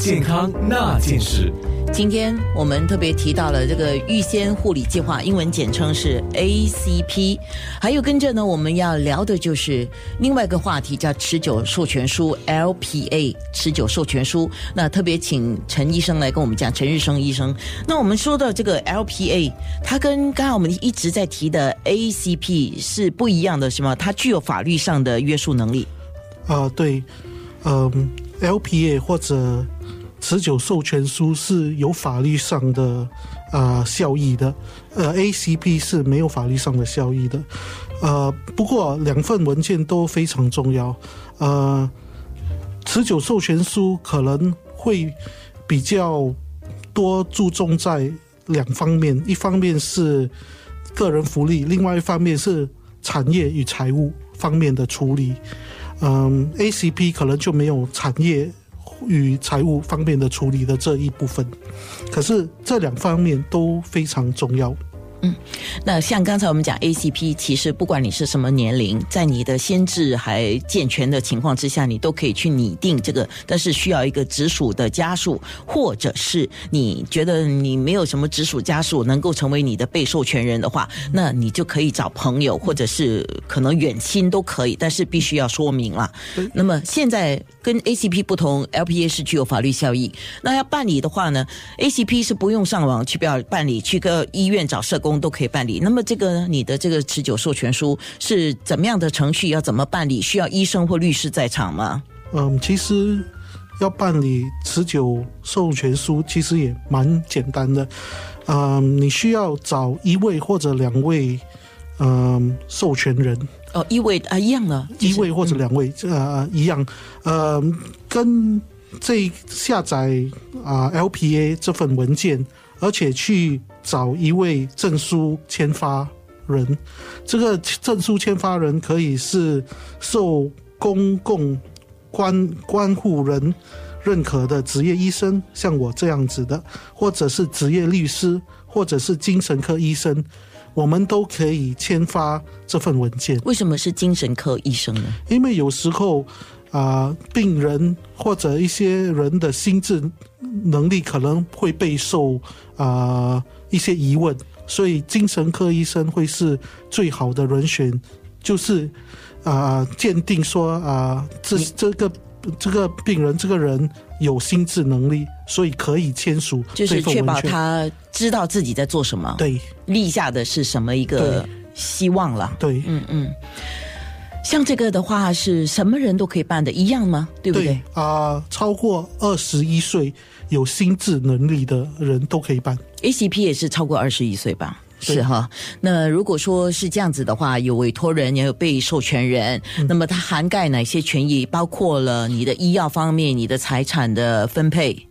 健康那件事。今天我们特别提到了这个预先护理计划，英文简称是 ACP。还有跟着呢，我们要聊的就是另外一个话题，叫持久授权书 LPA 持久授权书。那特别请陈医生来跟我们讲，陈日生医生。那我们说到这个 LPA，它跟刚才我们一直在提的 ACP 是不一样的，是吗？它具有法律上的约束能力。啊，对，嗯，LPA 或者。持久授权书是有法律上的啊效益的，呃，ACP 是没有法律上的效益的，呃，不过两份文件都非常重要，呃，持久授权书可能会比较多注重在两方面，一方面是个人福利，另外一方面是产业与财务方面的处理，嗯，ACP 可能就没有产业。与财务方面的处理的这一部分，可是这两方面都非常重要。嗯，那像刚才我们讲 ACP，其实不管你是什么年龄，在你的心智还健全的情况之下，你都可以去拟定这个。但是需要一个直属的家属，或者是你觉得你没有什么直属家属能够成为你的被授权人的话，那你就可以找朋友，或者是可能远亲都可以。但是必须要说明了。那么现在跟 ACP 不同，LPA 是具有法律效益。那要办理的话呢，ACP 是不用上网去要办理，去个医院找社工。都可以办理。那么这个你的这个持久授权书是怎么样的程序？要怎么办理？需要医生或律师在场吗？嗯，其实要办理持久授权书其实也蛮简单的。嗯，你需要找一位或者两位嗯授权人。哦，一位啊，一样的，一位或者两位呃一样。呃，跟这下载啊 LPA 这份文件，而且去。找一位证书签发人，这个证书签发人可以是受公共关关护人认可的职业医生，像我这样子的，或者是职业律师，或者是精神科医生，我们都可以签发这份文件。为什么是精神科医生呢？因为有时候啊，病人或者一些人的心智能力可能会备受啊。一些疑问，所以精神科医生会是最好的人选，就是啊，鉴定说啊，这这个这个病人这个人有心智能力，所以可以签署，就是确保他知道自己在做什么，对，立下的是什么一个希望了，对，嗯嗯。像这个的话，是什么人都可以办的，一样吗？对不对？啊，超过二十一岁有心智能力的人都可以办。ACP 也是超过二十一岁吧？是哈。那如果说是这样子的话，有委托人也有被授权人，那么它涵盖哪些权益？包括了你的医药方面、你的财产的分配，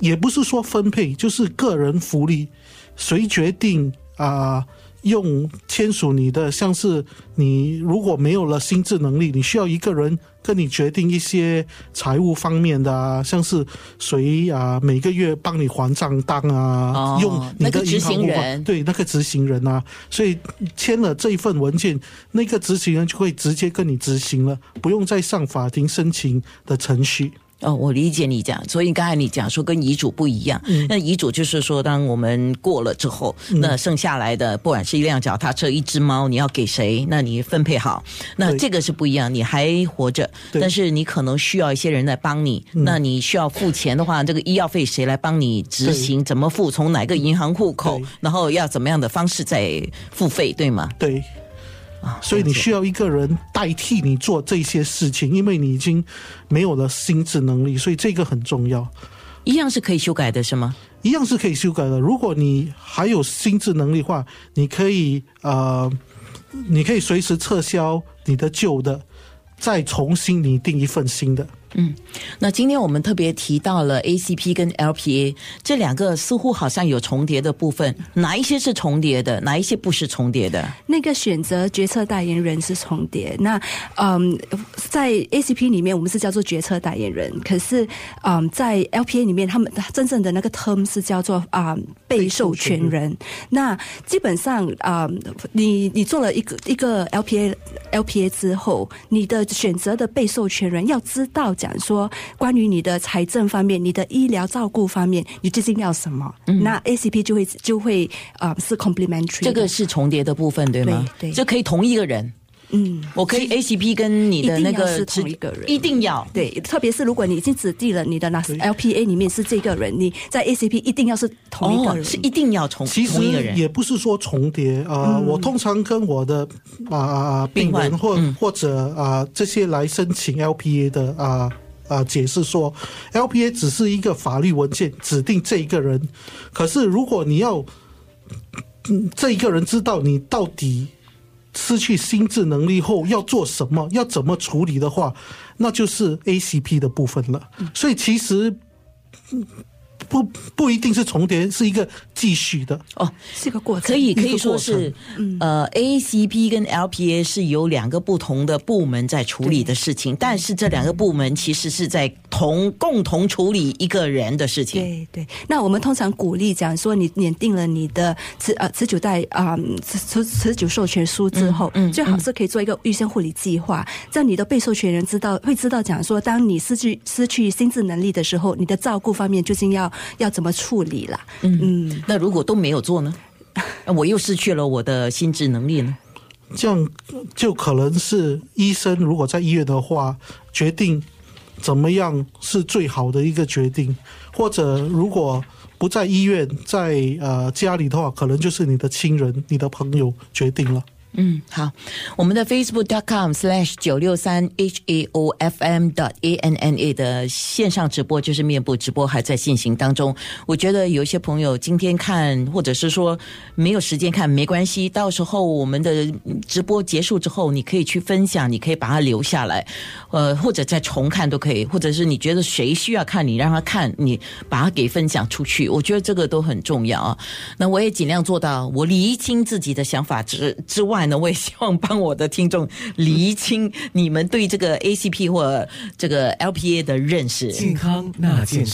也不是说分配，就是个人福利，谁决定啊？用签署你的，像是你如果没有了心智能力，你需要一个人跟你决定一些财务方面的啊，像是谁啊每个月帮你还账单啊，用你的银行户口，对那个执行人啊，所以签了这一份文件，那个执行人就会直接跟你执行了，不用再上法庭申请的程序。哦，我理解你讲，所以刚才你讲说跟遗嘱不一样，那遗嘱就是说，当我们过了之后，那剩下来的不管是一辆脚踏车、一只猫，你要给谁？那你分配好。那这个是不一样，你还活着，但是你可能需要一些人来帮你。那你需要付钱的话，这个医药费谁来帮你执行？怎么付？从哪个银行户口？然后要怎么样的方式再付费？对吗？对。所以你需要一个人代替你做这些事情，因为你已经没有了心智能力，所以这个很重要。一样是可以修改的，是吗？一样是可以修改的。如果你还有心智能力的话，你可以呃，你可以随时撤销你的旧的，再重新拟定一份新的。嗯那今天我们特别提到了 ACP 跟 LPA 这两个似乎好像有重叠的部分，哪一些是重叠的，哪一些不是重叠的？那个选择决策代言人是重叠。那嗯，在 ACP 里面我们是叫做决策代言人，可是嗯，在 LPA 里面他们真正的那个 term 是叫做啊、被授权人。那基本上啊、你你做了一个一个 LPA LPA 之后，你的选择的被授权人要知道讲说关于你的财政方面、你的医疗照顾方面，你究竟要什么？那 ACP 就会就会啊、是 complementary。这个是重叠的部分，对吗？对对这可以同一个人，嗯。我可以 ACP 跟你的那个是同一个人一定要。对，特别是如果你已经指定了你的那 LPA 里面是这个人，你在 ACP 一定要是同一个哦，人。是一定要重其实。也不是说重叠啊、呃我通常跟我的啊啊、病病人或、嗯或者啊、这些来申请 LPA 的啊啊、解释说，LPA 只是一个法律文件，指定这一个人。可是如果你要嗯这一个人知道你到底失去心智能力后要做什么，要怎么处理的话，那就是 ACP 的部分了。所以其实。嗯不不一定是重叠，是一个继续的。哦，是个过程，可以可以说是，嗯呃，ACP 跟 LPA 是有两个不同的部门在处理的事情，但是这两个部门其实是在同共同处理一个人的事情。对对，那我们通常鼓励讲说，你拟定了你的持呃持久代啊持持持久授权书之后，嗯嗯最好是可以做一个预先护理计划，让你的被授权人知道会知道讲说，当你失去失去心智能力的时候，你的照顾方面究竟要要怎么处理啦。嗯那如果都没有做呢？我又失去了我的心智能力呢？这样就可能是医生如果在医院的话，决定怎么样是最好的一个决定，或者如果不在医院，在呃家里的话，可能就是你的亲人、你的朋友决定了。嗯，好，我们的 facebook.com slash 九六三 h a o f m dot a n n a 的线上直播就是面部直播还在进行当中。我觉得有些朋友今天看，或者是说没有时间看，没关系，到时候我们的直播结束之后，你可以去分享，你可以把它留下来，呃，或者再重看都可以，或者是你觉得谁需要看，你让他看，你把它给分享出去。我觉得这个都很重要啊。那我也尽量做到，我厘清自己的想法之之外外呢，我也希望帮我的听众厘清你们对这个 ACP 或这个 LPA 的认识。健康那件事。